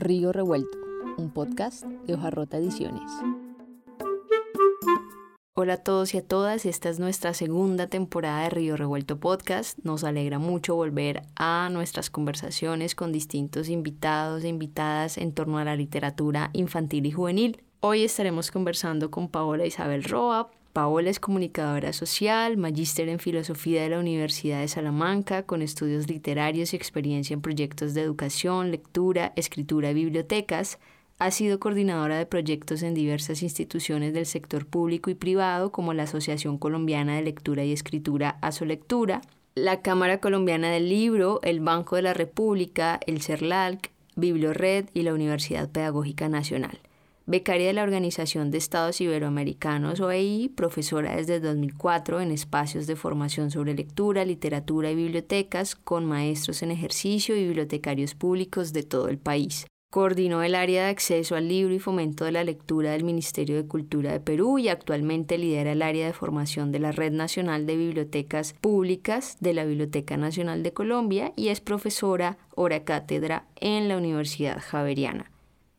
Río Revuelto, un podcast de Hojarrota Ediciones. Hola a todos y a todas, esta es nuestra segunda temporada de Río Revuelto Podcast. Nos alegra mucho volver a nuestras conversaciones con distintos invitados e invitadas en torno a la literatura infantil y juvenil. Hoy estaremos conversando con Paola Isabel Roa, Paola es comunicadora social, magíster en filosofía de la Universidad de Salamanca, con estudios literarios y experiencia en proyectos de educación, lectura, escritura y bibliotecas. Ha sido coordinadora de proyectos en diversas instituciones del sector público y privado, como la Asociación Colombiana de Lectura y Escritura Asolectura, la Cámara Colombiana del Libro, el Banco de la República, el CERLALC, Bibliored y la Universidad Pedagógica Nacional becaria de la Organización de Estados Iberoamericanos OEI, profesora desde 2004 en espacios de formación sobre lectura, literatura y bibliotecas con maestros en ejercicio y bibliotecarios públicos de todo el país. Coordinó el área de acceso al libro y fomento de la lectura del Ministerio de Cultura de Perú y actualmente lidera el área de formación de la Red Nacional de Bibliotecas Públicas de la Biblioteca Nacional de Colombia y es profesora hora cátedra en la Universidad Javeriana.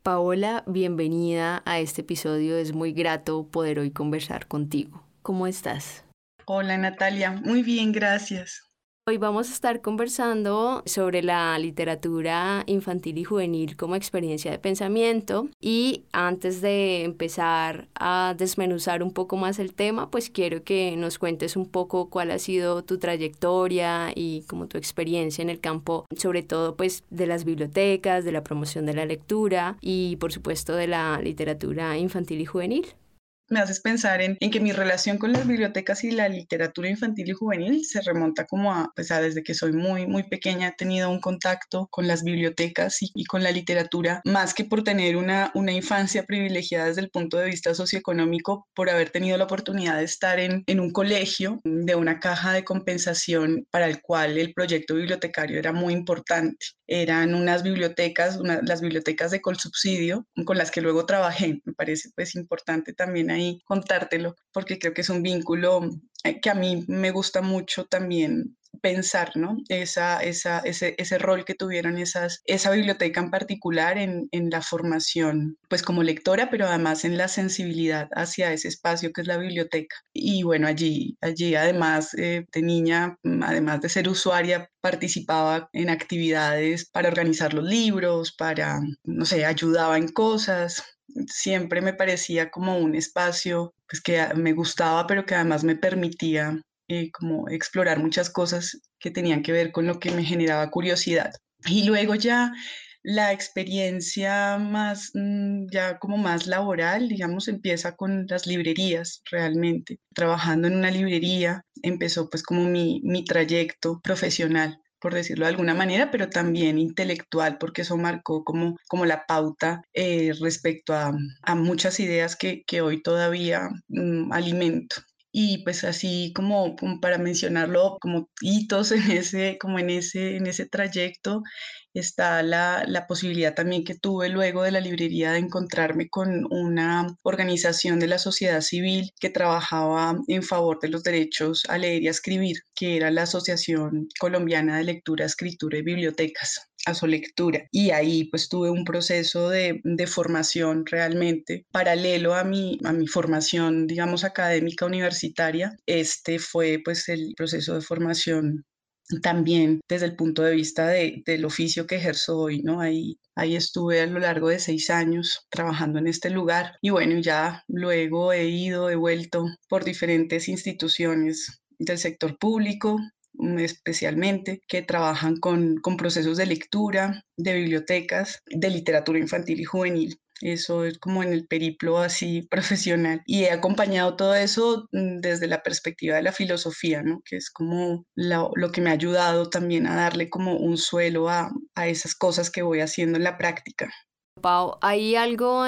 Paola, bienvenida a este episodio. Es muy grato poder hoy conversar contigo. ¿Cómo estás? Hola Natalia, muy bien, gracias. Hoy vamos a estar conversando sobre la literatura infantil y juvenil como experiencia de pensamiento. Y antes de empezar a desmenuzar un poco más el tema, pues quiero que nos cuentes un poco cuál ha sido tu trayectoria y como tu experiencia en el campo, sobre todo pues de las bibliotecas, de la promoción de la lectura y por supuesto de la literatura infantil y juvenil me haces pensar en, que mi relación con las bibliotecas y la literatura infantil y juvenil se remonta como a, pues desde que soy muy, muy pequeña he tenido un contacto con las bibliotecas y, con la literatura, más que por tener una, una infancia privilegiada desde el punto de vista socioeconómico, por haber tenido la oportunidad de estar en, en un colegio de una caja de compensación para el cual el proyecto bibliotecario era muy importante. Eran unas bibliotecas, las bibliotecas de Colsubsidio, con las que luego trabajé. Me parece pues importante también ahí contártelo, porque creo que es un vínculo eh, que a mí me gusta mucho también pensar, ¿no? Esa, esa, ese, ese rol que tuvieron esas, esa biblioteca en particular en, en, la formación, pues como lectora, pero además en la sensibilidad hacia ese espacio que es la biblioteca. Y bueno, allí, allí además eh, de niña, mm, además de ser usuaria, participaba en actividades para organizar los libros, para, no sé, ayudaba en cosas, siempre me parecía como un espacio pues, que me gustaba, pero que además me permitía eh, como explorar muchas cosas que tenían que ver con lo que me generaba curiosidad. Y luego ya la experiencia más, mm, ya como más laboral, digamos, empieza con las librerías realmente. Trabajando en una librería empezó pues como mi, mi trayecto profesional por decirlo de alguna manera, pero también intelectual, porque eso marcó como, como la pauta eh, respecto a, a, muchas ideas que, que hoy todavía mm, alimento. Y pues así como, como, para mencionarlo como hitos en ese como en ese en ese trayecto está la, la, posibilidad también que tuve luego de la librería de encontrarme con una organización de la sociedad civil que trabajaba en favor de los derechos a leer y a escribir, que era la Asociación Colombiana de Lectura, Escritura y Bibliotecas a su lectura. Y ahí pues tuve un proceso de, de, formación realmente paralelo a mi, a mi formación, digamos, académica universitaria. Este fue pues el proceso de formación también desde el punto de vista de, del oficio que ejerzo hoy, ¿no? Ahí, ahí estuve a lo largo de seis años trabajando en este lugar y bueno, ya luego he ido, he vuelto por diferentes instituciones del sector público, especialmente, que trabajan con, con procesos de lectura, de bibliotecas, de literatura infantil y juvenil. Eso es como en el periplo así profesional. Y he acompañado todo eso mm, desde la perspectiva de la filosofía, ¿no? Que es como lo, lo que me ha ayudado también a darle como un suelo a, a esas cosas que voy haciendo en la práctica. Pau, hay algo,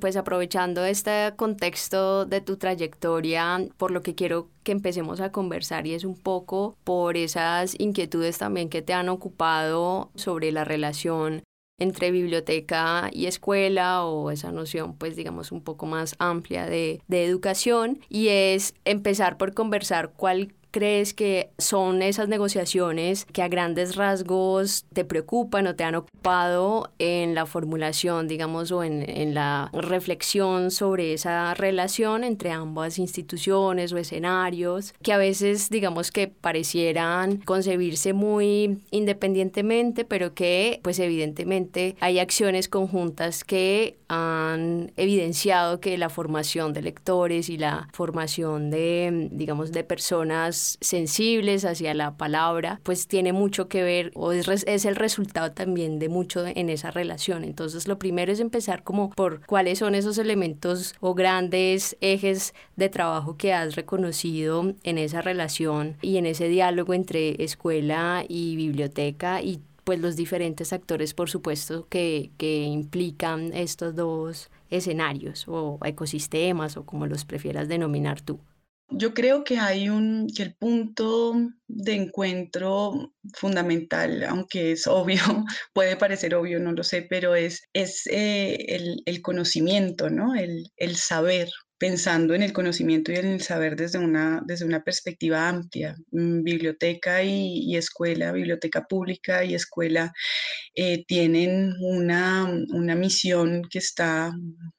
pues aprovechando este contexto de tu trayectoria, por lo que quiero que empecemos a conversar y es un poco por esas inquietudes también que te han ocupado sobre la relación entre biblioteca y escuela o esa noción pues digamos un poco más amplia de, de educación y es empezar por conversar cuál crees que son esas negociaciones que a grandes rasgos te preocupan o te han ocupado en la formulación, digamos, o en, en la reflexión sobre esa relación entre ambas instituciones o escenarios, que a veces, digamos, que parecieran concebirse muy independientemente, pero que, pues evidentemente, hay acciones conjuntas que han evidenciado que la formación de lectores y la formación de, digamos, de personas sensibles hacia la palabra, pues tiene mucho que ver o es, es el resultado también de mucho en esa relación. Entonces, lo primero es empezar como por cuáles son esos elementos o grandes ejes de trabajo que has reconocido en esa relación y en ese diálogo entre escuela y biblioteca y pues los diferentes actores, por supuesto, que, que implican estos dos escenarios o ecosistemas o como los prefieras denominar tú. Yo creo que hay un, que el punto de encuentro fundamental, aunque es obvio, puede parecer obvio, no lo sé, pero es, es eh, el, conocimiento, ¿no? El, el saber, pensando en el conocimiento y en el saber desde una, desde una perspectiva amplia. Mm, biblioteca y, y escuela, biblioteca pública y escuela eh, tienen una, una misión que está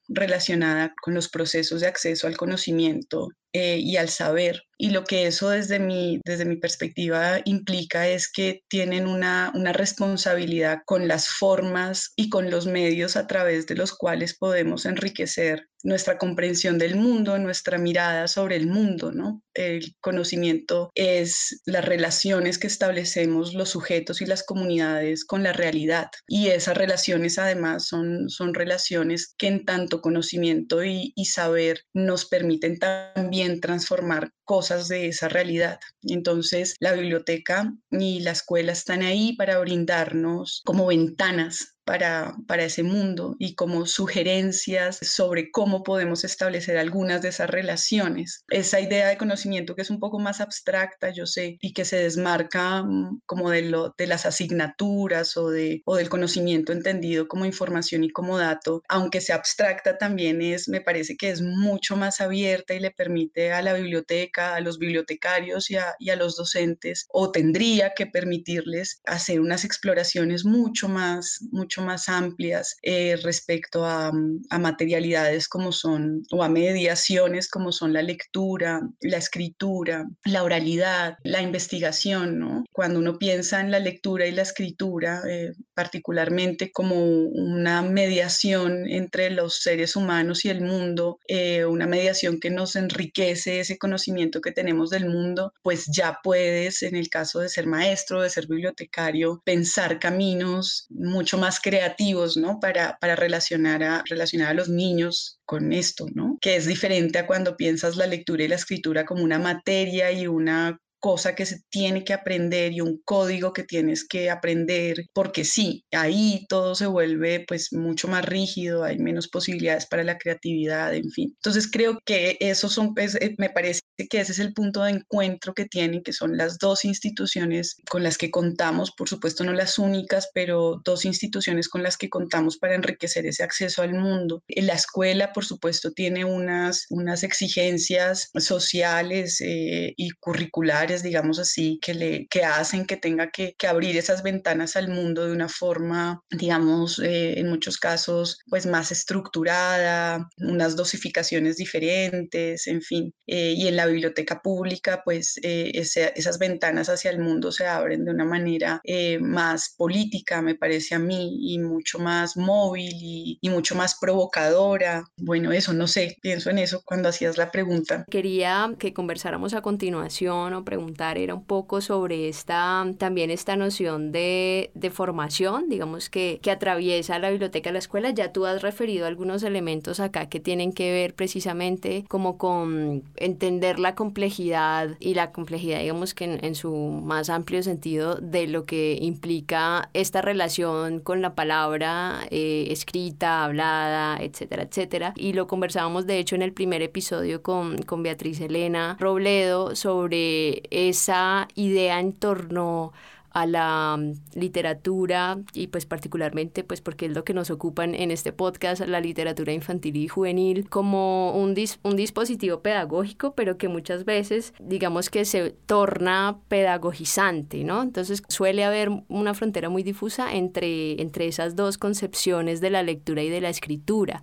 relacionada con los procesos de acceso al conocimiento eh, y al saber. Y lo que eso desde mi, desde mi perspectiva implica es que tienen una, una responsabilidad con las formas y con los medios a través de los cuales podemos enriquecer nuestra comprensión del mundo, nuestra mirada sobre el mundo, ¿no? El conocimiento es las relaciones que establecemos los sujetos y las comunidades con la realidad. Y esas relaciones además son, son relaciones que en tanto conocimiento y, y saber nos permiten también transformar cosas de esa realidad. Entonces, la biblioteca y la escuela están ahí para brindarnos como ventanas para, para, ese mundo y como sugerencias sobre cómo podemos establecer algunas de esas relaciones. Esa idea de conocimiento que es un poco más abstracta, yo sé, y que se desmarca mm, como de, lo, de las asignaturas o, de, o del conocimiento entendido como información y como dato, aunque sea abstracta también es, me parece que es mucho más abierta y le permite a la biblioteca, a los bibliotecarios y a, y a los docentes, o tendría que permitirles hacer unas exploraciones mucho más, mucho más amplias eh, respecto a, a, materialidades como son, o a mediaciones como son la lectura, la escritura, la oralidad, la investigación, ¿no? Cuando uno piensa en la lectura y la escritura, eh, particularmente como una mediación entre los seres humanos y el mundo, eh, una mediación que nos enriquece ese conocimiento que tenemos del mundo, pues ya puedes, en el caso de ser maestro, de ser bibliotecario, pensar caminos mucho más creativos, ¿no? Para, para relacionar, a, relacionar a los niños con esto, ¿no? Que es diferente a cuando piensas la lectura y la escritura como una materia y una cosa que se tiene que aprender y un código que tienes que aprender, porque sí, ahí todo se vuelve pues mucho más rígido, hay menos posibilidades para la creatividad, en fin. Entonces creo que esos son, pues, eh, me parece que ese es el punto de encuentro que tienen, que son las dos instituciones con las que contamos, por supuesto no las únicas, pero dos instituciones con las que contamos para enriquecer ese acceso al mundo. La escuela, por supuesto, tiene unas, unas exigencias sociales eh, y curriculares digamos así, que, le, que hacen que tenga que, que abrir esas ventanas al mundo de una forma, digamos, eh, en muchos casos, pues más estructurada, unas dosificaciones diferentes, en fin. Eh, y en la biblioteca pública, pues eh, ese, esas ventanas hacia el mundo se abren de una manera más política, me parece a mí, y mucho más móvil y, y mucho más provocadora. Bueno, eso, no sé, pienso en eso cuando hacías la pregunta. Quería que conversáramos a continuación o preguntar era un poco sobre esta, también esta noción de, formación, digamos, que, que atraviesa la biblioteca de la escuela. Ya tú has referido algunos elementos acá que tienen que ver precisamente como con entender la complejidad y la complejidad, digamos que en, en su más amplio sentido de lo que implica esta relación con la palabra eh, escrita, hablada, etcétera, etcétera. Y lo conversábamos de hecho en el primer episodio con, con Beatriz Elena Robledo sobre esa idea en torno a la mm, literatura y pues particularmente pues porque es lo que nos ocupan en este podcast, la literatura infantil y juvenil, como un, un dispositivo pedagógico, pero que muchas veces digamos que se torna pedagogizante, ¿no? Entonces suele haber una frontera muy difusa entre, entre esas dos concepciones de la lectura y de la escritura.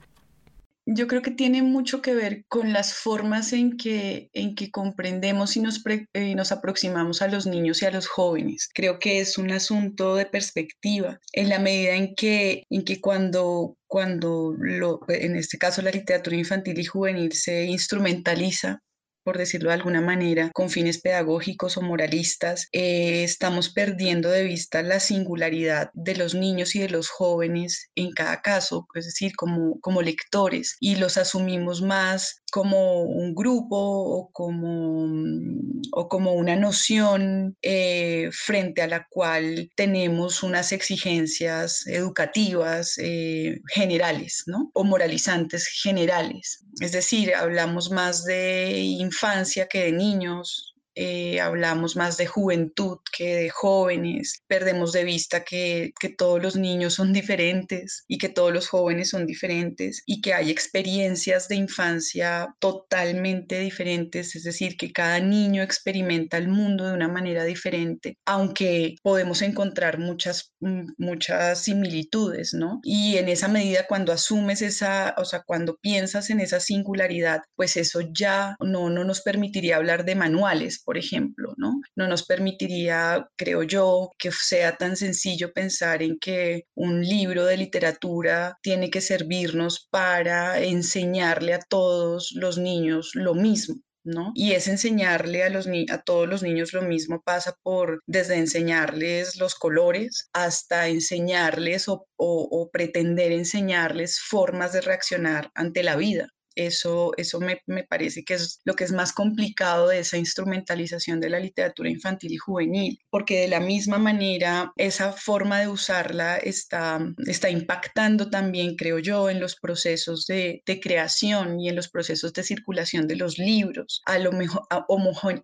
Yo creo que tiene mucho que ver con las formas en que, en que comprendemos y nos, eh, nos aproximamos a los niños y a los jóvenes. Creo que es un asunto de perspectiva, en la medida en que, en que cuando cuando lo, en este caso la literatura infantil y juvenil se instrumentaliza por decirlo de alguna manera, con fines pedagógicos o moralistas, eh, estamos perdiendo de vista la singularidad de los niños y de los jóvenes en cada caso, es decir, como, como lectores, y los asumimos más como un grupo o como, o como una noción eh, frente a la cual tenemos unas exigencias educativas eh, generales, ¿no? O moralizantes generales. Es decir, hablamos más de infancia que de niños, eh, hablamos más de juventud que de jóvenes, perdemos de vista que, que, todos los niños son diferentes y que todos los jóvenes son diferentes y que hay experiencias de infancia totalmente diferentes, es decir, que cada niño experimenta el mundo de una manera diferente, aunque podemos encontrar muchas, mm, muchas similitudes, ¿no? Y en esa medida, cuando asumes esa, o sea, cuando piensas en esa singularidad, pues eso ya no, no nos permitiría hablar de manuales, por ejemplo, ¿no? No nos permitiría, creo yo, que sea tan sencillo pensar en que un libro de literatura tiene que servirnos para enseñarle a todos los niños lo mismo. ¿No? Y es enseñarle a todos los niños lo mismo pasa por desde enseñarles los colores hasta enseñarles o pretender enseñarles formas de reaccionar ante la vida. Eso, eso me, parece que es lo que es más complicado de esa instrumentalización de la literatura infantil y juvenil, porque de la misma manera esa forma de usarla está, está impactando también, creo yo, en los procesos de, creación y en los procesos de circulación de los libros, a lo mejor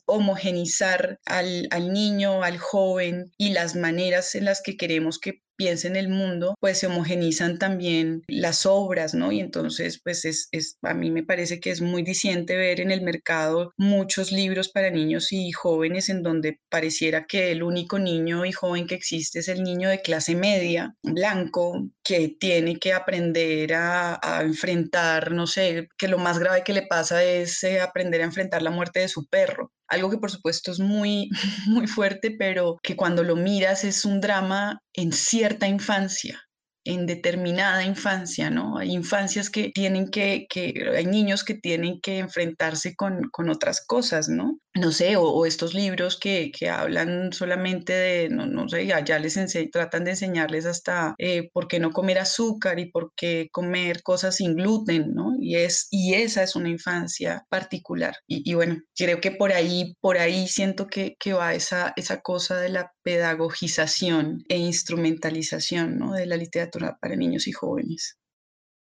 homogenizar al, al niño, al joven y las maneras en las que queremos que piensa en el mundo, pues se homogenizan también las obras, ¿no? Y entonces, pues es, es, a mí me parece que es muy diciente ver en el mercado muchos libros para niños y jóvenes en donde pareciera que el único niño y joven que existe es el niño de clase media, blanco, que tiene que aprender a, a enfrentar, no sé, que lo más grave que le pasa es eh, aprender a enfrentar la muerte de su perro algo que por supuesto es muy, muy fuerte, pero que cuando lo miras es un drama en cierta infancia en determinada infancia, ¿no? Hay infancias que tienen que, que hay niños que tienen que enfrentarse con, con otras cosas, ¿no? No sé, o, estos libros que, que, hablan solamente de, no, no sé, ya les tratan de enseñarles hasta eh, por qué no comer azúcar y por qué comer cosas sin gluten, ¿no? Y, es, y esa es una infancia particular. Y, bueno, creo que por ahí, por ahí siento que, que va esa, esa cosa de la pedagogización e instrumentalización, ¿no? De la literatura para niños y jóvenes.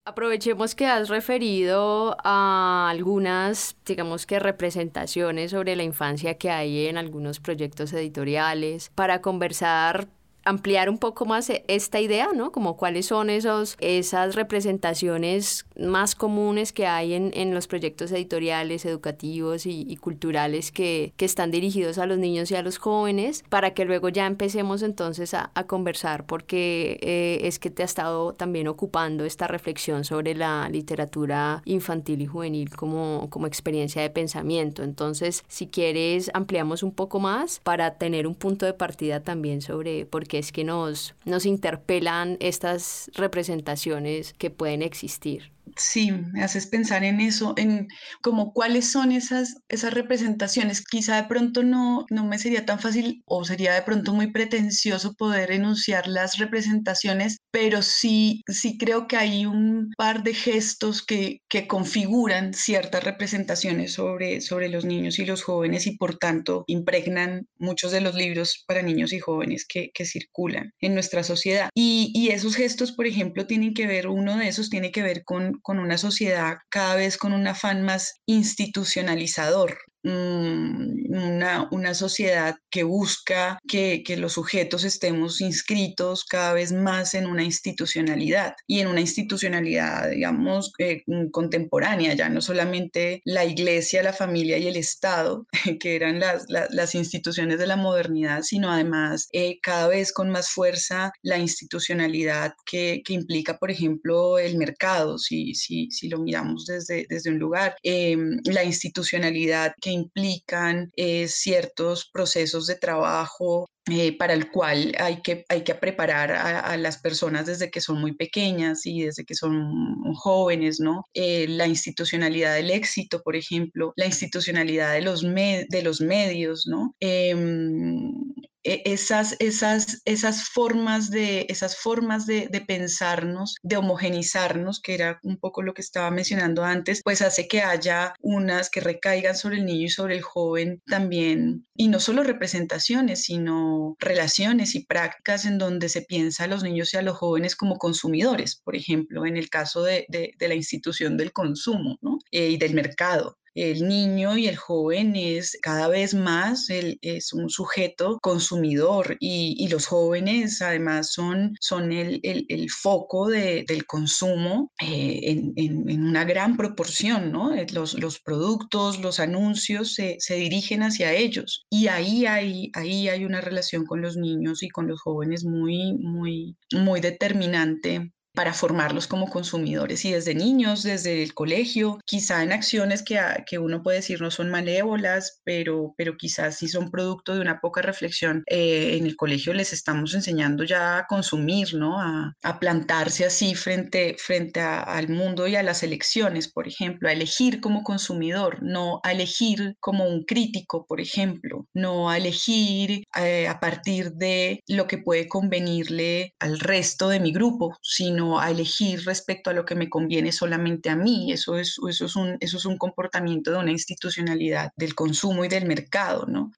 Aprovechemos que has referido a algunas, digamos que representaciones sobre la infancia que hay en algunos proyectos editoriales para conversar ampliar un poco más e, esta idea, ¿no? Como cuáles son esos, esas representaciones más comunes que hay en, en los proyectos editoriales, educativos y, culturales que, que, están dirigidos a los niños y a los jóvenes, para que luego ya empecemos entonces a, a conversar, porque eh, es que te ha estado también ocupando esta reflexión sobre la literatura infantil y juvenil como, como experiencia de pensamiento. Entonces, si quieres, ampliamos un poco más para tener un punto de partida también sobre por qué es que nos, nos interpelan estas representaciones que pueden existir. Sí, me haces pensar en eso, en como cuáles son esas, esas representaciones. Quizá de pronto no, no me sería tan fácil o sería de pronto muy pretencioso poder enunciar las representaciones, pero sí, sí creo que hay un par de gestos que, que configuran ciertas representaciones sobre, sobre los niños y los jóvenes y por tanto impregnan muchos de los libros para niños y jóvenes que, que circulan en nuestra sociedad. Y, y esos gestos, por ejemplo, tienen que ver, uno de esos tiene que ver con con una sociedad cada vez con un afán más institucionalizador. Una, una, sociedad que busca que, que, los sujetos estemos inscritos cada vez más en una institucionalidad y en una institucionalidad, digamos, eh, contemporánea, ya no solamente la iglesia, la familia y el Estado, que eran las, las, las instituciones de la modernidad, sino además eh, cada vez con más fuerza la institucionalidad que, que implica, por ejemplo, el mercado, si, si, si lo miramos desde, desde un lugar, eh, la institucionalidad que implican eh, ciertos procesos de trabajo eh, para el cual hay que, hay que preparar a, las personas desde que son muy pequeñas y desde que son jóvenes, ¿no? Eh, la institucionalidad del éxito, por ejemplo, la institucionalidad de los, de los medios, ¿no? Eh, esas, esas, esas formas, de, esas formas de, pensarnos, de homogenizarnos, que era un poco lo que estaba mencionando antes, pues hace que haya unas que recaigan sobre el niño y sobre el joven también, y no solo representaciones, sino relaciones y prácticas en donde se piensa a los niños y a los jóvenes como consumidores, por ejemplo, en el caso de, de, de la institución del consumo ¿no? eh, y del mercado el niño y el joven es cada vez más es un sujeto consumidor y, los jóvenes además son, son el, el, foco de, del consumo eh, en, en, en, una gran proporción, ¿no? Eh, los, los productos, los anuncios se, se, dirigen hacia ellos y ahí hay, ahí hay una relación con los niños y con los jóvenes muy, muy, muy determinante para formarlos como consumidores y desde niños, desde el colegio, quizá en acciones que, que uno puede decir no son malévolas, pero, pero quizás sí son producto de una poca reflexión. Eh, en el colegio les estamos enseñando ya a consumir, ¿no? A, a plantarse así frente, frente a, al mundo y a las elecciones, por ejemplo, a elegir como consumidor, no a elegir como un crítico, por ejemplo, no a elegir eh, a partir de lo que puede convenirle al resto de mi grupo, sino a elegir respecto a lo que me conviene solamente a mí. Eso es, eso es, un, eso es un comportamiento de una institucionalidad del consumo y del mercado, ¿no?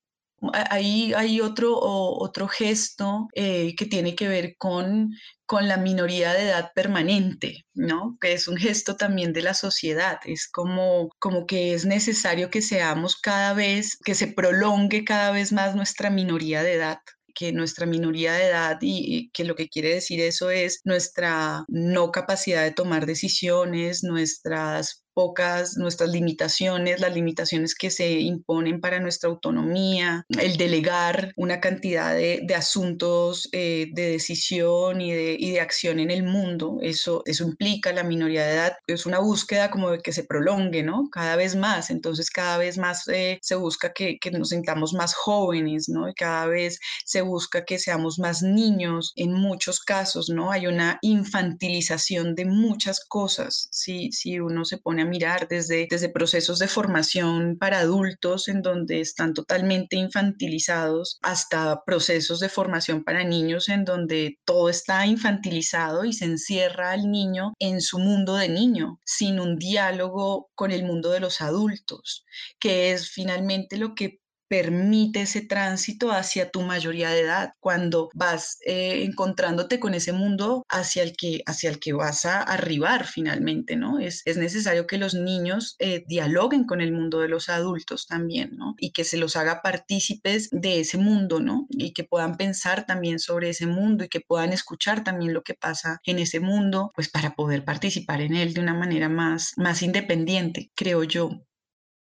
Ahí hay otro, otro gesto eh, que tiene que ver con, con la minoría de edad permanente, ¿no? Que es un gesto también de la sociedad. Es como, como que es necesario que seamos cada vez, que se prolongue cada vez más nuestra minoría de edad que nuestra minoría de edad y, que lo que quiere decir eso es nuestra no capacidad de tomar decisiones, nuestras pocas nuestras limitaciones, las limitaciones que se imponen para nuestra autonomía, el delegar una cantidad de, de asuntos eh, de decisión y de, y de, acción en el mundo. Eso, eso implica la minoría de edad, es una búsqueda como de que se prolongue, ¿no? Cada vez más, entonces cada vez más eh, se busca que, que, nos sintamos más jóvenes, ¿no? Y cada vez se busca que seamos más niños en muchos casos, ¿no? Hay una infantilización de muchas cosas, si, si uno se pone mirar desde, desde procesos de formación para adultos en donde están totalmente infantilizados hasta procesos de formación para niños en donde todo está infantilizado y se encierra al niño en su mundo de niño sin un diálogo con el mundo de los adultos, que es finalmente lo que permite ese tránsito hacia tu mayoría de edad, cuando vas eh, encontrándote con ese mundo hacia el que, hacia el que vas a arribar finalmente, ¿no? Es, es necesario que los niños eh, dialoguen con el mundo de los adultos también, ¿no? Y que se los haga partícipes de ese mundo, ¿no? Y que puedan pensar también sobre ese mundo y que puedan escuchar también lo que pasa en ese mundo, pues para poder participar en él de una manera más, más independiente, creo yo.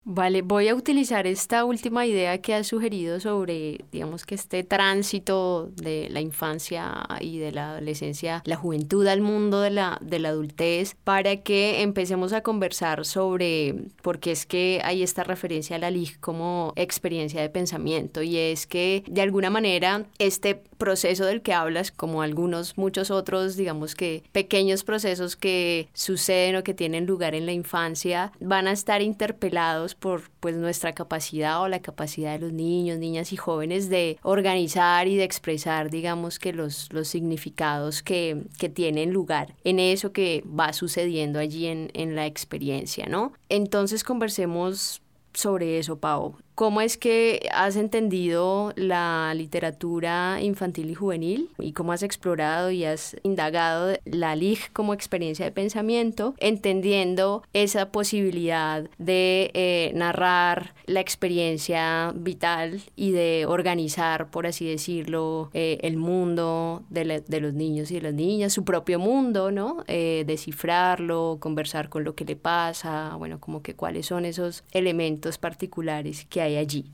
Vale, voy a utilizar esta última idea que has sugerido sobre, digamos que este tránsito de la infancia y de la adolescencia, la juventud al mundo de la, de la adultez, para que empecemos a conversar sobre, porque es que hay esta referencia a la LIG como experiencia de pensamiento, y es que de alguna manera este proceso del que hablas, como algunos, muchos otros, digamos que pequeños procesos que suceden o que tienen lugar en la infancia, van a estar interpelados por pues nuestra capacidad o la capacidad de los niños, niñas y jóvenes de organizar y de expresar, digamos que los, los significados que, que tienen lugar en eso que va sucediendo allí en, en la experiencia, ¿no? Entonces conversemos sobre eso, Pau. ¿Cómo es que has entendido la literatura infantil y juvenil y cómo has explorado y has indagado la LIG como experiencia de pensamiento, entendiendo esa posibilidad de eh, narrar la experiencia vital y de organizar, por así decirlo, eh, el mundo de, los niños y de las niñas, su propio mundo, ¿no? Eh, descifrarlo, conversar con lo que le pasa, bueno, como que cuáles son esos elementos particulares que hay allí.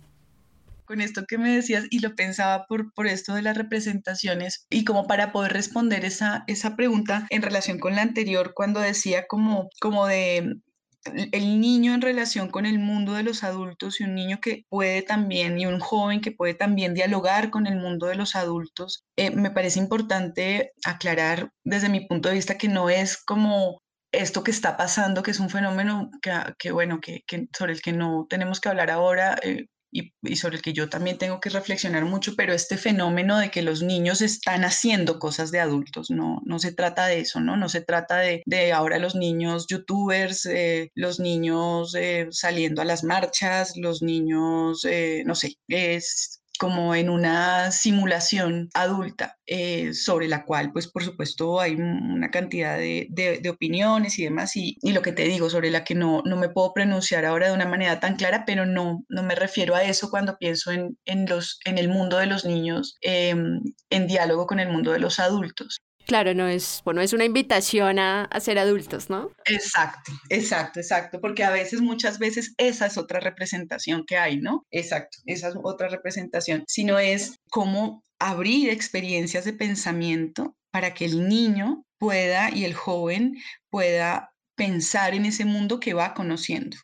Con esto que me decías y lo pensaba por, por esto de las representaciones y como para poder responder esa, esa pregunta en relación con la anterior cuando decía como, como de el niño en relación con el mundo de los adultos y un niño que puede también y un joven que puede también dialogar con el mundo de los adultos, eh, me parece importante aclarar desde mi punto de vista que no es como esto que está pasando, que es un fenómeno que, que bueno, que, que, sobre el que no tenemos que hablar ahora, eh, y, sobre el que yo también tengo que reflexionar mucho, pero este fenómeno de que los niños están haciendo cosas de adultos, no, no se trata de eso, ¿no? No se trata de, de ahora los niños youtubers, eh, los niños eh, saliendo a las marchas, los niños, no sé, es como en una simulación adulta eh, sobre la cual, pues por supuesto, hay una cantidad de, opiniones y demás, y, lo que te digo, sobre la que no, no me puedo pronunciar ahora de una manera tan clara, pero no, no me refiero a eso cuando pienso en, en los, en el mundo de los niños em, en diálogo con el mundo de los adultos. Claro, no es, bueno, es una invitación a, ser adultos, ¿no? Exacto, exacto, exacto, porque a veces, muchas veces, esa es otra representación que hay, ¿no? Exacto, esa es otra representación, sino es cómo abrir experiencias de pensamiento para que el niño pueda y el joven pueda pensar en ese mundo que va conociendo.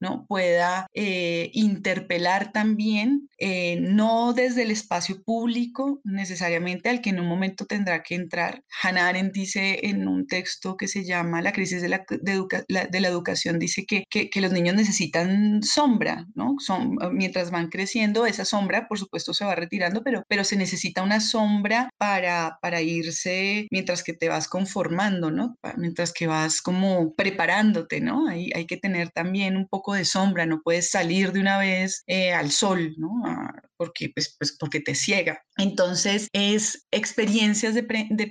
¿No? pueda eh, interpelar también, eh, no desde el espacio público necesariamente al que en un momento tendrá que entrar. Hannah Arendt dice en un texto que se llama La crisis de la, de la educación, dice que, que, los niños necesitan sombra, ¿no? Son, mientras van creciendo, esa sombra, por supuesto, se va retirando, pero, pero se necesita una sombra para, para irse mientras que te vas conformando, ¿no? Mientras que vas como preparándote, ¿no? Hay, hay que tener también un poco de sombra, no puedes salir de una vez eh, al sol, ¿no? Ah, porque, pues, pues, porque te ciega. Entonces, es experiencias de,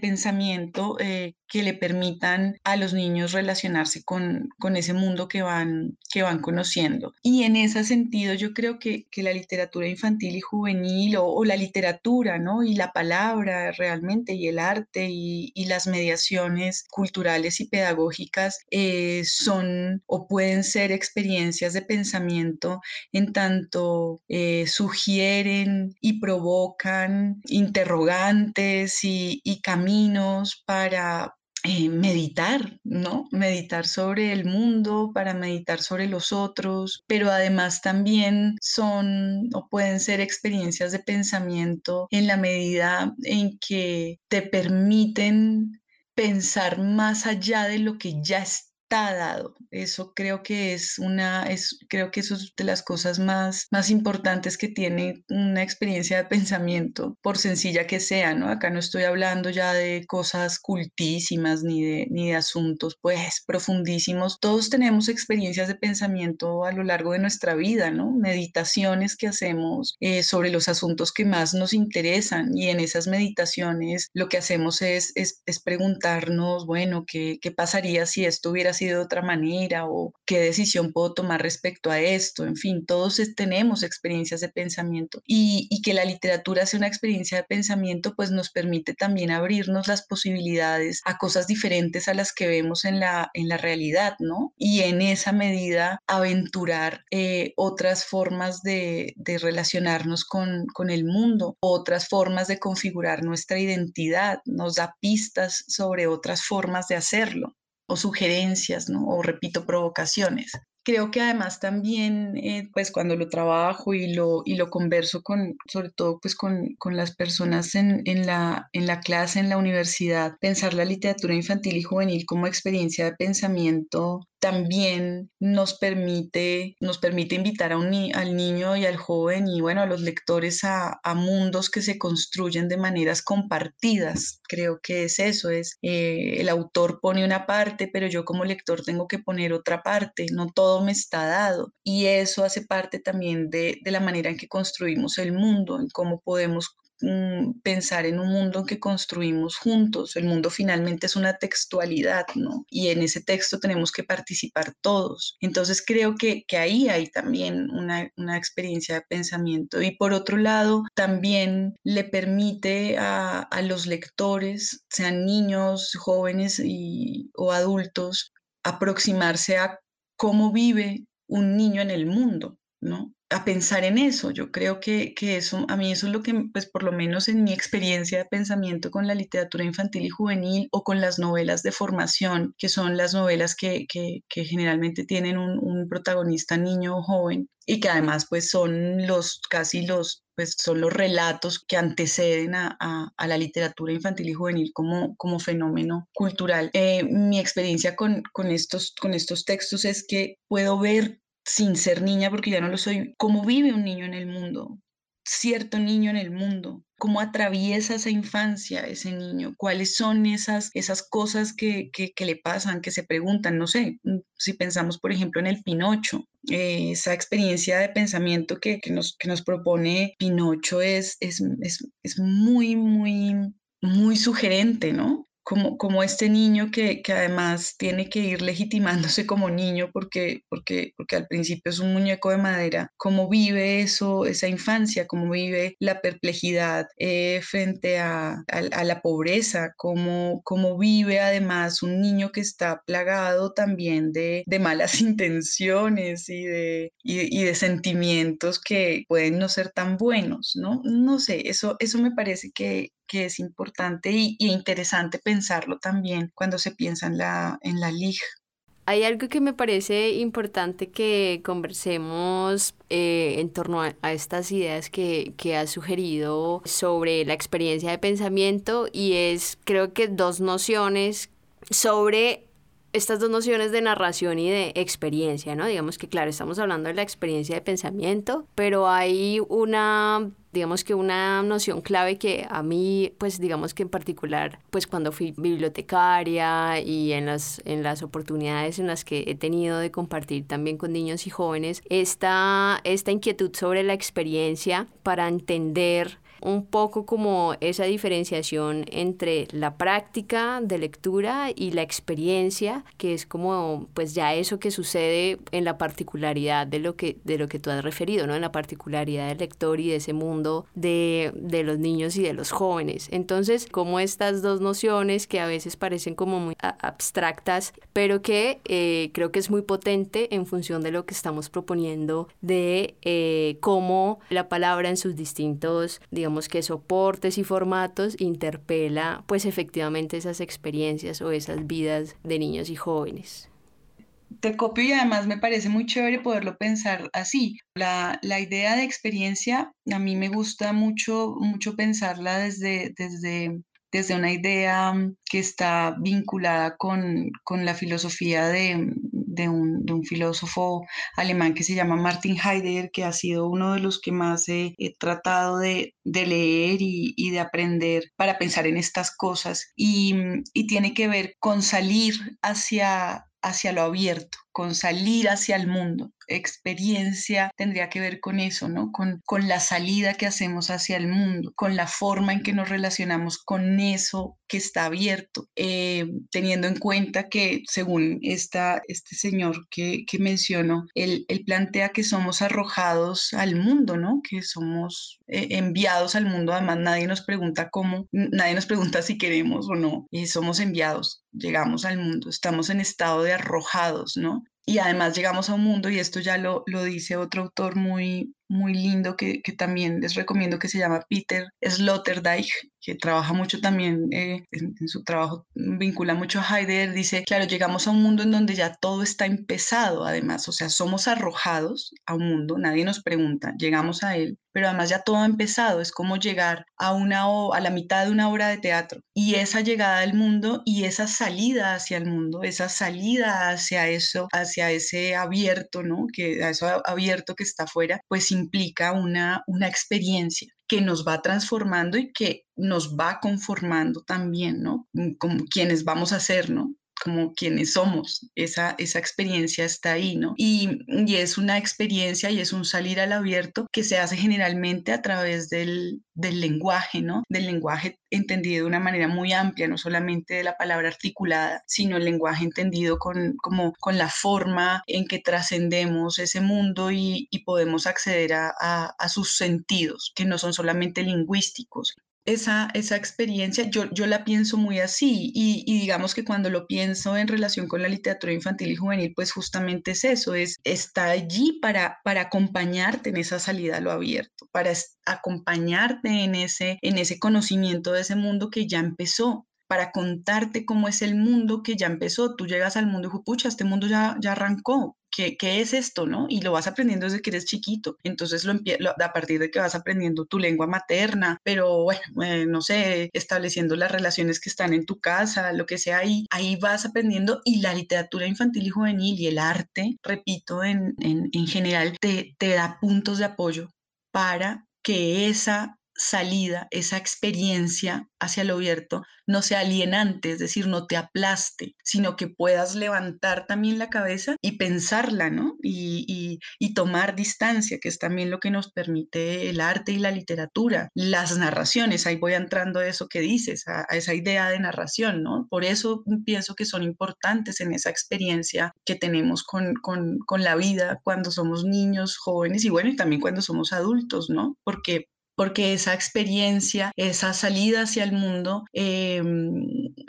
pensamiento eh, que le permitan a los niños relacionarse con, con, ese mundo que van, que van conociendo. Y en ese sentido, yo creo que, que la literatura infantil y juvenil o, la literatura, ¿no? Y la palabra realmente, y el arte y, y las mediaciones culturales y pedagógicas eh, son o pueden ser experiencias de pensamiento en tanto eh, sugieren y provocan interrogantes y, y caminos para, eh, meditar, ¿no? Meditar sobre el mundo, para meditar sobre los otros, pero además también son o pueden ser experiencias de pensamiento en la medida en que te permiten pensar más allá de lo que ya está dado. Eso creo que es una, es, creo que eso es de las cosas más, más importantes que tiene una experiencia de pensamiento, por sencilla que sea, ¿no? Acá no estoy hablando ya de cosas cultísimas ni de, ni de asuntos, pues, profundísimos. Todos tenemos experiencias de pensamiento a lo largo de nuestra vida, ¿no? Meditaciones que hacemos eh, sobre los asuntos que más nos interesan y en esas meditaciones lo que hacemos es, es, es preguntarnos, bueno, ¿qué, ¿qué pasaría si esto hubiera sido de otra manera o qué decisión puedo tomar respecto a esto. En fin, todos tenemos experiencias de pensamiento y, que la literatura sea una experiencia de pensamiento pues nos permite también abrirnos las posibilidades a cosas diferentes a las que vemos en la, en la realidad, ¿no? Y en esa medida aventurar eh, otras formas de, de relacionarnos con, con el mundo, otras formas de configurar nuestra identidad, nos da pistas sobre otras formas de hacerlo o sugerencias, ¿no? O repito, provocaciones. Creo que además también, eh, pues cuando lo trabajo y lo, y lo converso con, sobre todo pues con, con las personas en, en, la, en la clase, en la universidad, pensar la literatura infantil y juvenil como experiencia de pensamiento también nos permite, nos permite invitar a un al niño y al joven y bueno, a los lectores a, mundos que se construyen de maneras compartidas. Creo que es eso, es eh, el autor pone una parte, pero yo como lector tengo que poner otra parte, no todo me está dado. Y eso hace parte también de, de la manera en que construimos el mundo, en cómo podemos Mm, pensar en un mundo que construimos juntos. El mundo finalmente es una textualidad, ¿no? Y en ese texto tenemos que participar todos. Entonces creo que, que ahí hay también una, una, experiencia de pensamiento. Y por otro lado, también le permite a, a los lectores, sean niños, jóvenes y, o adultos, aproximarse a cómo vive un niño en el mundo, a pensar en eso. Yo creo que, eso, a mí eso es lo que, pues por lo menos en mi experiencia de pensamiento con la literatura infantil y juvenil o con las novelas de formación, que son las novelas que, generalmente tienen un, protagonista niño o joven y que además pues son los casi los pues son los relatos que anteceden a, la literatura infantil y juvenil como, como fenómeno cultural. Eh, mi experiencia con, con, estos, con estos textos es que puedo ver sin ser niña, porque ya no lo soy, cómo vive un niño en el mundo, cierto niño en el mundo, cómo atraviesa esa infancia ese niño, cuáles son esas, esas cosas que, que, le pasan, que se preguntan, no sé, mm, si pensamos por ejemplo en el Pinocho, eh, esa experiencia de pensamiento que, que, nos, que nos propone Pinocho es, es, es, es muy, muy, muy sugerente, ¿no? Como, como este niño que, que, además tiene que ir legitimándose como niño porque, porque, porque al principio es un muñeco de madera, cómo vive eso, esa infancia, cómo vive la perplejidad eh, frente a, a, la pobreza, cómo, cómo vive además un niño que está plagado también de, de malas intenciones y de, y, y, de sentimientos que pueden no ser tan buenos, ¿no? No sé, eso, eso me parece que, que es importante y, interesante pensarlo también cuando se piensa en la, en la LIG. Hay algo que me parece importante que conversemos eh, en torno a, estas ideas que, que has sugerido sobre la experiencia de pensamiento y es creo que dos nociones sobre estas dos nociones de narración y de experiencia, ¿no? Digamos que, claro, estamos hablando de la experiencia de pensamiento, pero hay una digamos que una noción clave que a mí, pues digamos que en particular, pues cuando fui bibliotecaria y en las, en las oportunidades en las que he tenido de compartir también con niños y jóvenes, esta, esta inquietud sobre la experiencia para entender un poco como esa diferenciación entre la práctica de lectura y la experiencia, que es como pues ya eso que sucede en la particularidad de lo que, de lo que tú has referido, ¿no? En la particularidad del lector y de ese mundo de, de los niños y de los jóvenes. Entonces, como estas dos nociones que a veces parecen como muy abstractas, pero que eh, creo que es muy potente en función de lo que estamos proponiendo de eh, cómo la palabra en sus distintos, digamos, digamos que soportes y formatos interpela pues efectivamente esas experiencias o esas vidas de niños y jóvenes. Te copio y además me parece muy chévere poderlo pensar así. La, la idea de experiencia a mí me gusta mucho, mucho pensarla desde, desde desde una idea que está vinculada con, con la filosofía de, de un, de un, filósofo alemán que se llama Martin Heidegger, que ha sido uno de los que más he, tratado de, de leer y, y, de aprender para pensar en estas cosas. Y, y tiene que ver con salir hacia, hacia lo abierto, con salir hacia el mundo. Experiencia tendría que ver con eso, ¿no? Con, con la salida que hacemos hacia el mundo, con la forma en que nos relacionamos con eso que está abierto, eh, teniendo en cuenta que según esta, este señor que, que mencionó, él, él, plantea que somos arrojados al mundo, ¿no? Que somos eh, enviados al mundo, además nadie nos pregunta cómo, nadie nos pregunta si queremos o no, y somos enviados, llegamos al mundo, estamos en estado de arrojados, ¿no? Y además llegamos a un mundo, y esto ya lo, lo dice otro autor muy, muy lindo que, también les recomiendo que se llama Peter Sloterdijk, que trabaja mucho también eh, en, su trabajo, vincula mucho a Heidegger, dice, claro, llegamos a un mundo en donde ya todo está empezado, además, o sea, somos arrojados a un mundo, nadie nos pregunta, llegamos a él, pero además ya todo ha empezado, es como llegar a, una, a la mitad de una obra de teatro y esa llegada al mundo y esa salida hacia el mundo, esa salida hacia eso, hacia ese abierto, ¿no? Que a eso abierto que está afuera, pues implica una, una experiencia que nos va transformando y que nos va conformando también, ¿no? Como quienes vamos a ser, ¿no? Como quienes somos, esa, esa experiencia está ahí, ¿no? Y, y, es una experiencia y es un salir al abierto que se hace generalmente a través del, del lenguaje, ¿no? Del lenguaje entendido de una manera muy amplia, no solamente de la palabra articulada, sino el lenguaje entendido con, como, con la forma en que trascendemos ese mundo y, y podemos acceder a, a, a sus sentidos, que no son solamente lingüísticos esa, esa experiencia, yo, yo la pienso muy así y, digamos que cuando lo pienso en relación con la literatura infantil y juvenil, pues justamente es eso, es está allí para, para acompañarte en esa salida a lo abierto, para acompañarte en ese, en ese conocimiento de ese mundo que ya empezó, para contarte cómo es el mundo que ya empezó. Tú llegas al mundo y dices, pucha, este mundo ya, ya arrancó. ¿Qué, ¿Qué, es esto, no? Y lo vas aprendiendo desde que eres chiquito. Entonces, lo, a partir de que vas aprendiendo tu lengua materna, pero bueno, eh, no sé, estableciendo las relaciones que están en tu casa, lo que sea, ahí, ahí vas aprendiendo. Y la literatura infantil y juvenil y el arte, repito, en, en, en general, te, te da puntos de apoyo para que esa salida, esa experiencia hacia lo abierto, no sea alienante, es decir, no te aplaste, sino que puedas levantar también la cabeza y pensarla, ¿no? Y, tomar distancia, que es también lo que nos permite el arte y la literatura, las narraciones, ahí voy entrando a eso que dices, a, esa idea de narración, ¿no? Por eso pienso que son importantes en esa experiencia que tenemos con, con la vida cuando somos niños, jóvenes y bueno, y también cuando somos adultos, ¿no? Porque porque esa experiencia, esa salida hacia el mundo eh,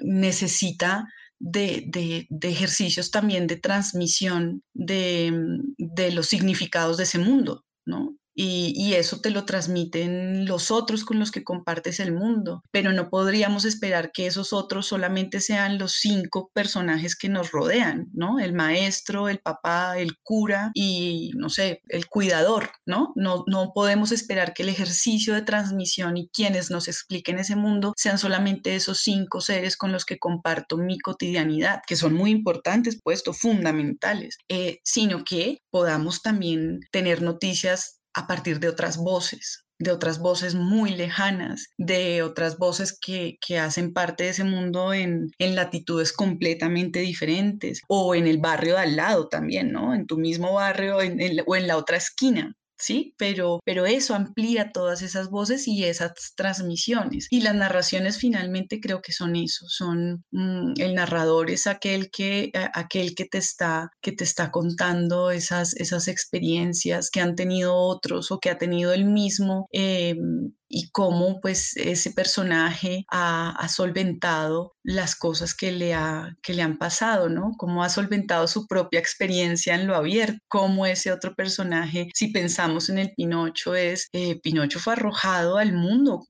necesita de, ejercicios también de transmisión de, de los significados de ese mundo, ¿no? Y, eso te lo transmiten los otros con los que compartes el mundo, pero no podríamos esperar que esos otros solamente sean los cinco personajes que nos rodean, ¿no? El maestro, el papá, el cura y, no sé, el cuidador, ¿no? No, no podemos esperar que el ejercicio de transmisión y quienes nos expliquen ese mundo sean solamente esos cinco seres con los que comparto mi cotidianidad, que son muy importantes, puesto, fundamentales, eh, sino que podamos también tener noticias a partir de otras voces, de otras voces muy lejanas, de otras voces que, hacen parte de ese mundo en, latitudes completamente diferentes o en el barrio de al lado también, ¿no? En tu mismo barrio o en la otra esquina. ¿Sí? Pero, pero eso amplía todas esas voces y esas transmisiones. Y las narraciones finalmente creo que son eso, son mm, el narrador es aquel que, aquel que te está, que te está contando esas, esas experiencias que han tenido otros o que ha tenido el mismo. Em, y cómo pues ese personaje ha, solventado las cosas que le, ha, que le han pasado, ¿no? Cómo ha solventado su propia experiencia en lo abierto, cómo ese otro personaje, si pensamos en el Pinocho, es, eh, Pinocho fue arrojado al mundo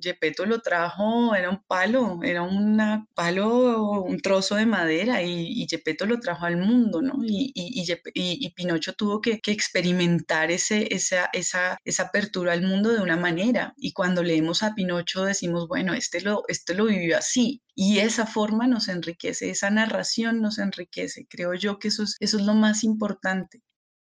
Gepetto lo trajo, era un palo, era un palo, un trozo de madera y, y Gepetto lo trajo al mundo, ¿no? Y, Pinocho tuvo que, experimentar ese, esa, apertura al mundo de una manera. Y cuando leemos a Pinocho decimos, bueno, este lo, este vivió así. Y esa forma nos enriquece, esa narración nos enriquece. Creo yo que eso es, eso es lo más importante.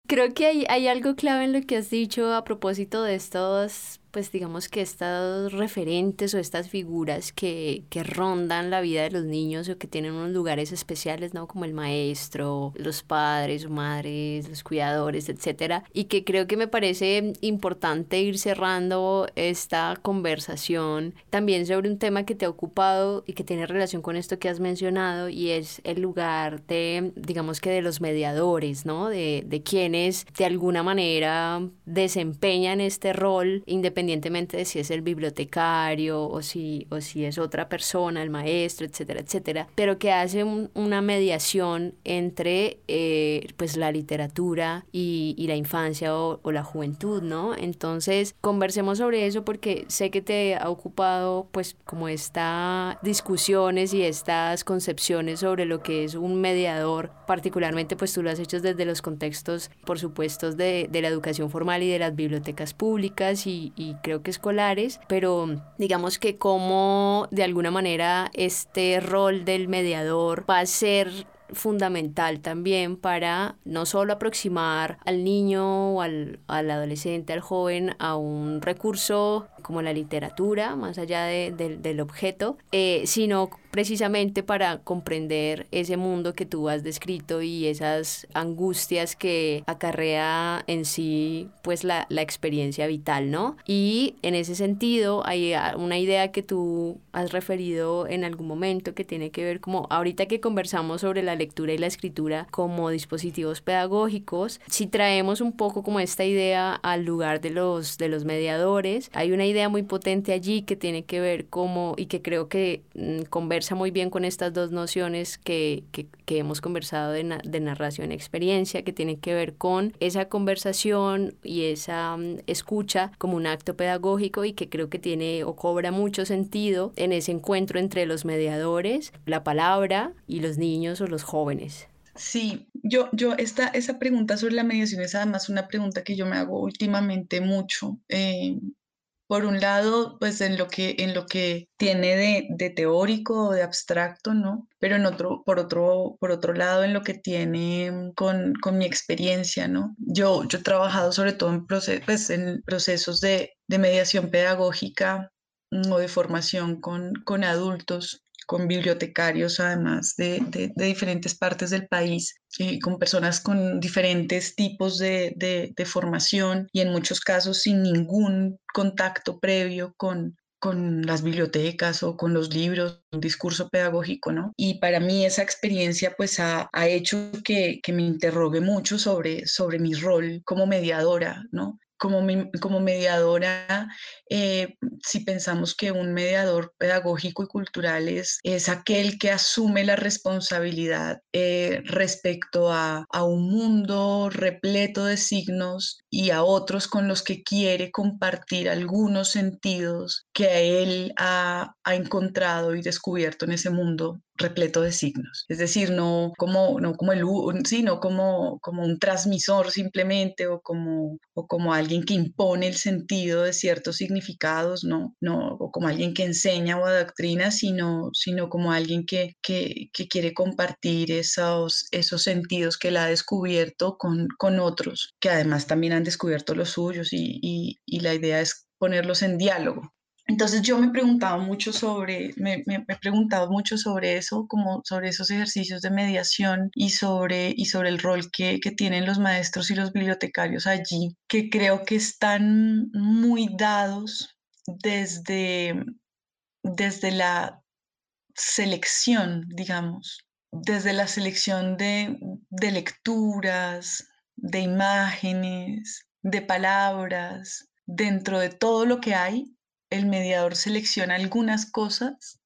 Creo que hay, hay algo clave en lo que has dicho a propósito de estos pues digamos que estos referentes o estas figuras que, que, rondan la vida de los niños o que tienen unos lugares especiales, ¿no? Como el maestro, los padres o madres, los cuidadores, etcétera. Y que creo que me parece importante ir cerrando esta conversación también sobre un tema que te ha ocupado y que tiene relación con esto que has mencionado y es el lugar de, digamos que de los mediadores, ¿no? De, de quienes de alguna manera desempeñan este rol independiente independientemente de si es el bibliotecario o si, o si es otra persona, el maestro, etcétera, etcétera, pero que hace una mediación entre eh, pues la literatura y, y la infancia o, o, la juventud, ¿no? Entonces, conversemos sobre eso porque sé que te ha ocupado pues como estas discusiones y estas concepciones sobre lo que es un mediador, particularmente pues tú lo has hecho desde los contextos, por supuesto, de, de la educación formal y de las bibliotecas públicas y, y creo que escolares, pero digamos que como de alguna manera este rol del mediador va a ser fundamental también para no solo aproximar al niño o al, al, adolescente, al joven, a un recurso como la literatura, más allá de, de, del objeto, eh, sino precisamente para comprender ese mundo que tú has descrito y esas angustias que acarrea en sí pues la, la experiencia vital, ¿no? Y en ese sentido hay una idea que tú has referido en algún momento que tiene que ver como ahorita que conversamos sobre la lectura y la escritura como dispositivos pedagógicos, si traemos un poco como esta idea al lugar de los, de los mediadores, hay una idea muy potente allí que tiene que ver como y que creo que mmm, conversa muy bien con estas dos nociones que, que, que hemos conversado de, na de narración y experiencia, que tienen que ver con esa conversación y esa um, escucha como un acto pedagógico y que creo que tiene o cobra mucho sentido en ese encuentro entre los mediadores, la palabra y los niños o los jóvenes. Sí, yo, yo, esta, esa pregunta sobre la mediación es además una pregunta que yo me hago últimamente mucho. Eh, por un lado, pues en lo que, en lo que tiene de, de, teórico o de abstracto, ¿no? Pero en otro, por, otro, por otro lado, en lo que tiene con, con mi experiencia, ¿no? Yo, yo he trabajado sobre todo en, proces pues, en procesos de, de mediación pedagógica mm, o de formación con, con adultos con bibliotecarios además de, de, diferentes partes del país, eh, con personas con diferentes tipos de, de, formación y en muchos casos sin ningún contacto previo con, con las bibliotecas o con los libros, un discurso pedagógico, ¿no? Y para mí esa experiencia pues ha, ha hecho que, que, me interrogue mucho sobre, sobre mi rol como mediadora, ¿no? Como, como mediadora, eh, si pensamos que un mediador pedagógico y cultural es, es aquel que asume la responsabilidad eh, respecto a, a, un mundo repleto de signos y a otros con los que quiere compartir algunos sentidos que él ha, ha encontrado y descubierto en ese mundo repleto de signos. Es decir, no como, no como el, sino como, como un transmisor simplemente o como, o como alguien que impone el sentido de ciertos significados, no, no, o como alguien que enseña o adoctrina, sino, sino como alguien que, que, que quiere compartir esos, esos sentidos que él ha descubierto con, con otros, que además también han descubierto los suyos y, y, y la idea es ponerlos en diálogo. Entonces yo me he preguntado mucho sobre, me, me, me, he preguntado mucho sobre eso, como sobre esos ejercicios de mediación y sobre, y sobre el rol que, que tienen los maestros y los bibliotecarios allí, que creo que están muy dados desde, desde la selección, digamos, desde la selección de, de lecturas, de imágenes, de palabras, dentro de todo lo que hay el mediador selecciona algunas cosas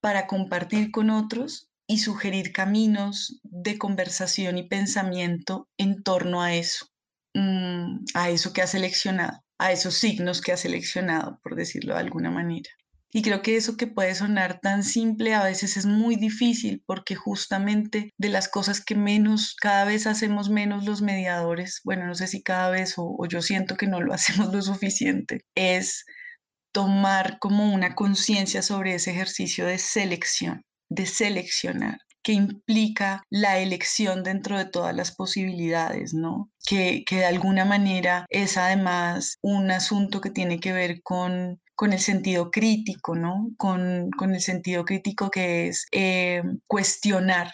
para compartir con otros y sugerir caminos de conversación y pensamiento en torno a eso, mm, a eso que ha seleccionado, a esos signos que ha seleccionado, por decirlo de alguna manera. Y creo que eso que puede sonar tan simple a veces es muy difícil porque justamente de las cosas que menos, cada vez hacemos menos los mediadores, bueno, no sé si cada vez o, yo siento que no lo hacemos lo suficiente, es tomar como una conciencia sobre ese ejercicio de selección, de seleccionar que implica la elección dentro de todas las posibilidades, ¿no? Que, que de alguna manera es además un asunto que tiene que ver con, con el sentido crítico, ¿no? Con, con el sentido crítico que es eh, cuestionar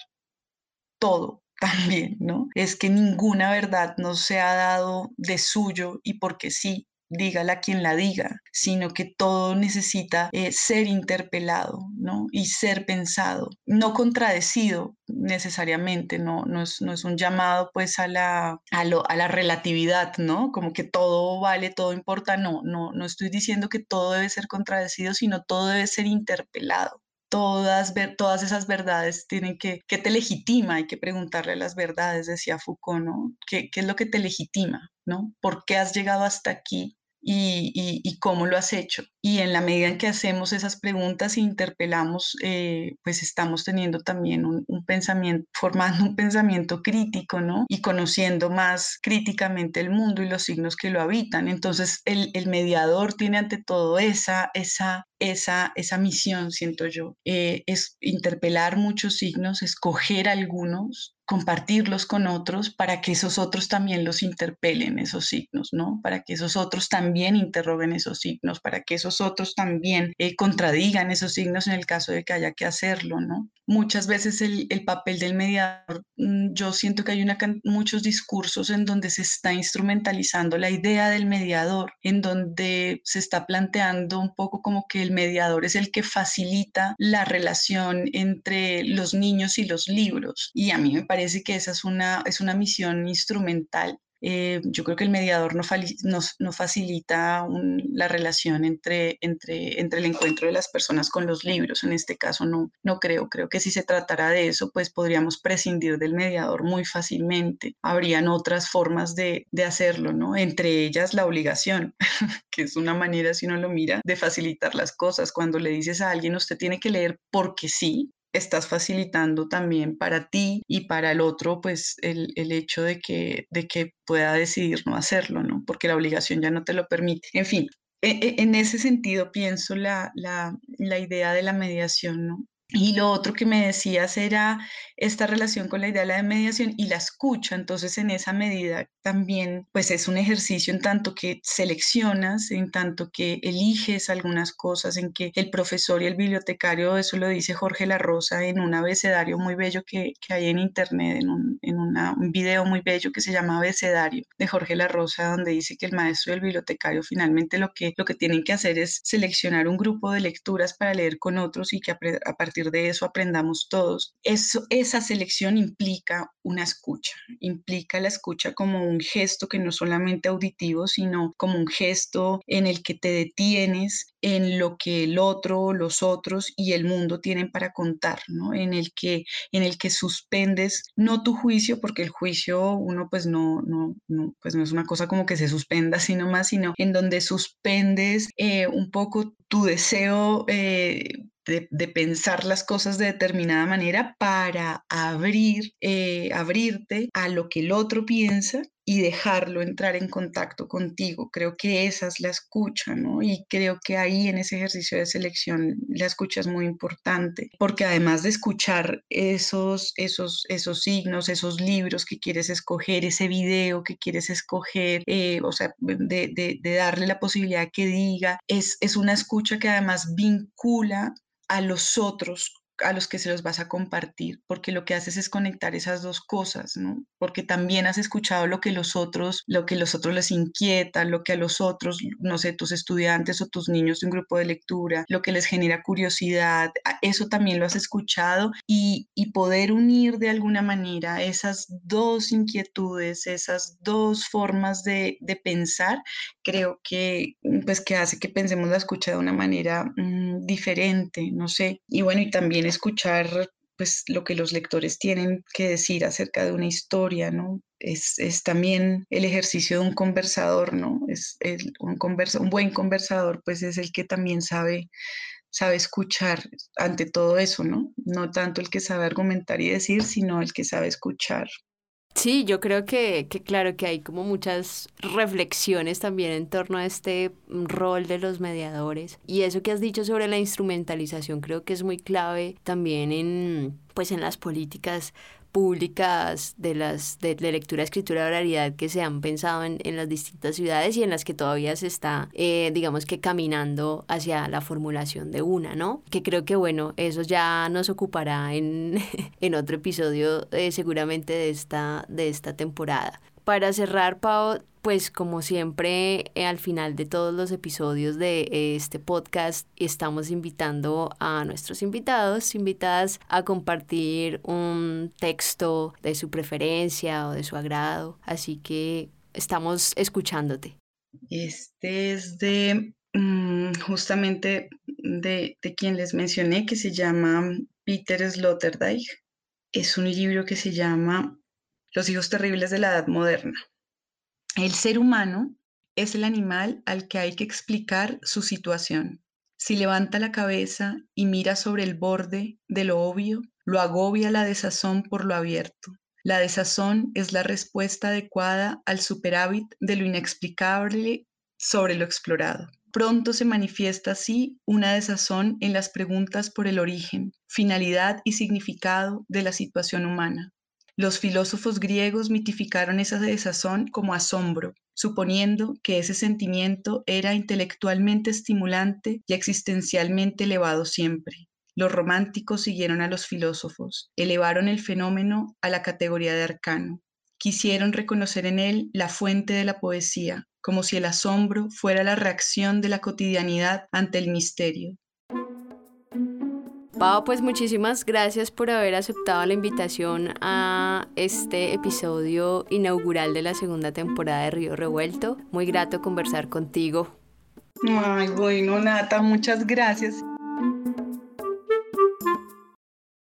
todo, también, ¿no? Es que ninguna verdad nos se ha dado de suyo y porque sí, dígala quien la diga, sino que todo necesita eh, ser interpelado ¿no? y ser pensado, no contradecido, necesariamente, no, no, es, no es un llamado pues a la, a, lo, a la relatividad, ¿no? Como que todo vale, todo importa, no, no, no estoy diciendo que todo debe ser contradecido, sino todo debe ser interpelado todas, todas esas verdades tienen que, ¿qué te legitima? Hay que preguntarle las verdades, decía Foucault, ¿no? ¿Qué, ¿Qué, es lo que te legitima? ¿no? ¿Por qué has llegado hasta aquí? Y, cómo lo has hecho. Y en la medida en que hacemos esas preguntas e interpelamos, eh, pues estamos teniendo también un, pensamiento, formando un pensamiento crítico, ¿no? Y conociendo más críticamente el mundo y los signos que lo habitan. Entonces, el, mediador tiene ante todo esa, esa, esa, esa misión, siento yo, eh, es interpelar muchos signos, escoger algunos compartirlos con otros para que esos otros también los interpelen, esos signos, ¿no? Para que esos otros también interroguen esos signos, para que esos otros también eh, contradigan esos signos en el caso de que haya que hacerlo, ¿no? Muchas veces el, papel del mediador, mm, yo siento que hay una, muchos discursos en donde se está instrumentalizando la idea del mediador, en donde se está planteando un poco como que el mediador es el que facilita la relación entre los niños y los libros. Y a mí me parece parece que esa es una, es una misión instrumental. Eh, yo creo que el mediador no, no, facilita la relación entre, entre, entre el encuentro de las personas con los libros. En este caso no, no creo. Creo que si se tratara de eso, pues podríamos prescindir del mediador muy fácilmente. Habrían otras formas de, de hacerlo, ¿no? Entre ellas la obligación, que es una manera, si uno lo mira, de facilitar las cosas. Cuando le dices a alguien, usted tiene que leer porque sí, estás facilitando también para ti y para el otro, pues el, hecho de que, de que pueda decidir no hacerlo, ¿no? Porque la obligación ya no te lo permite. En fin, e, e, en ese sentido pienso la, la, la idea de la mediación, ¿no? Y lo otro que me decías era esta relación con la idea de la mediación y la escucha. Entonces, en esa medida también, pues es un ejercicio en tanto que seleccionas, en tanto que eliges algunas cosas, en que el profesor y el bibliotecario, eso lo dice Jorge La Rosa en un abecedario muy bello que, hay en internet, en, un, un video muy bello que se llama Abecedario de Jorge La Rosa, donde dice que el maestro y el bibliotecario finalmente lo que, lo que tienen que hacer es seleccionar un grupo de lecturas para leer con otros y que a partir de eso aprendamos todos. Eso, esa selección implica una escucha, implica la escucha como un gesto que no solamente auditivo, sino como un gesto en el que te detienes en lo que el otro, los otros y el mundo tienen para contar, ¿no? En el que, en el que suspendes no tu juicio, porque el juicio uno pues no, no, no, pues no es una cosa como que se suspenda, sino más, sino en donde suspendes eh, un poco tu deseo eh, de, pensar las cosas de determinada manera para abrir, eh, abrirte a lo que el otro piensa y dejarlo entrar en contacto contigo. Creo que esa es la escucha, ¿no? Y creo que ahí en ese ejercicio de selección la escucha es muy importante, porque además de escuchar esos, esos, esos signos, esos libros que quieres escoger, ese video que quieres escoger, eh, o sea, de, de, de, darle la posibilidad que diga, es, es una escucha que además vincula a los otros a los que se los vas a compartir, porque lo que haces es conectar esas dos cosas, ¿no? Porque también has escuchado lo que los otros, lo que los otros les inquieta, lo que a los otros, no sé, tus estudiantes o tus niños de un grupo de lectura, lo que les genera curiosidad, eso también lo has escuchado y, y poder unir de alguna manera esas dos inquietudes, esas dos formas de, de pensar, creo que pues que hace que pensemos la escucha de una manera mm, diferente, no sé, y bueno, y también escuchar pues lo que los lectores tienen que decir acerca de una historia, ¿no? Es, es también el ejercicio de un conversador, ¿no? Es un, conversa, un buen conversador, pues es el que también sabe, sabe escuchar ante todo eso, ¿no? No tanto el que sabe argumentar y decir, sino el que sabe escuchar. Sí, yo creo que, que, claro que hay como muchas reflexiones también en torno a este rol de los mediadores. Y eso que has dicho sobre la instrumentalización creo que es muy clave también en pues en las políticas públicas de las de, lectura, escritura, oralidad que se han pensado en, en, las distintas ciudades y en las que todavía se está, eh, digamos que caminando hacia la formulación de una, ¿no? Que creo que, bueno, eso ya nos ocupará en, en otro episodio eh, seguramente de esta, de esta temporada. Para cerrar, Pau, pues como siempre eh, al final de todos los episodios de este podcast estamos invitando a nuestros invitados, invitadas a compartir un texto de su preferencia o de su agrado. Así que estamos escuchándote. Este es de mm, justamente de, de, quien les mencioné que se llama Peter Sloterdijk. Es un libro que se llama Los hijos terribles de la edad moderna. El ser humano es el animal al que hay que explicar su situación. Si levanta la cabeza y mira sobre el borde de lo obvio, lo agobia la desazón por lo abierto. La desazón es la respuesta adecuada al superávit de lo inexplicable sobre lo explorado. Pronto se manifiesta así una desazón en las preguntas por el origen, finalidad y significado de la situación humana. Los filósofos griegos mitificaron esa desazón como asombro, suponiendo que ese sentimiento era intelectualmente estimulante y existencialmente elevado siempre. Los románticos siguieron a los filósofos, elevaron el fenómeno a la categoría de arcano. Quisieron reconocer en él la fuente de la poesía, como si el asombro fuera la reacción de la cotidianidad ante el misterio, Pau, pues muchísimas gracias por haber aceptado la invitación a este episodio inaugural de la segunda temporada de Río Revuelto. Muy grato conversar contigo. Ay, bueno, Nata, muchas gracias.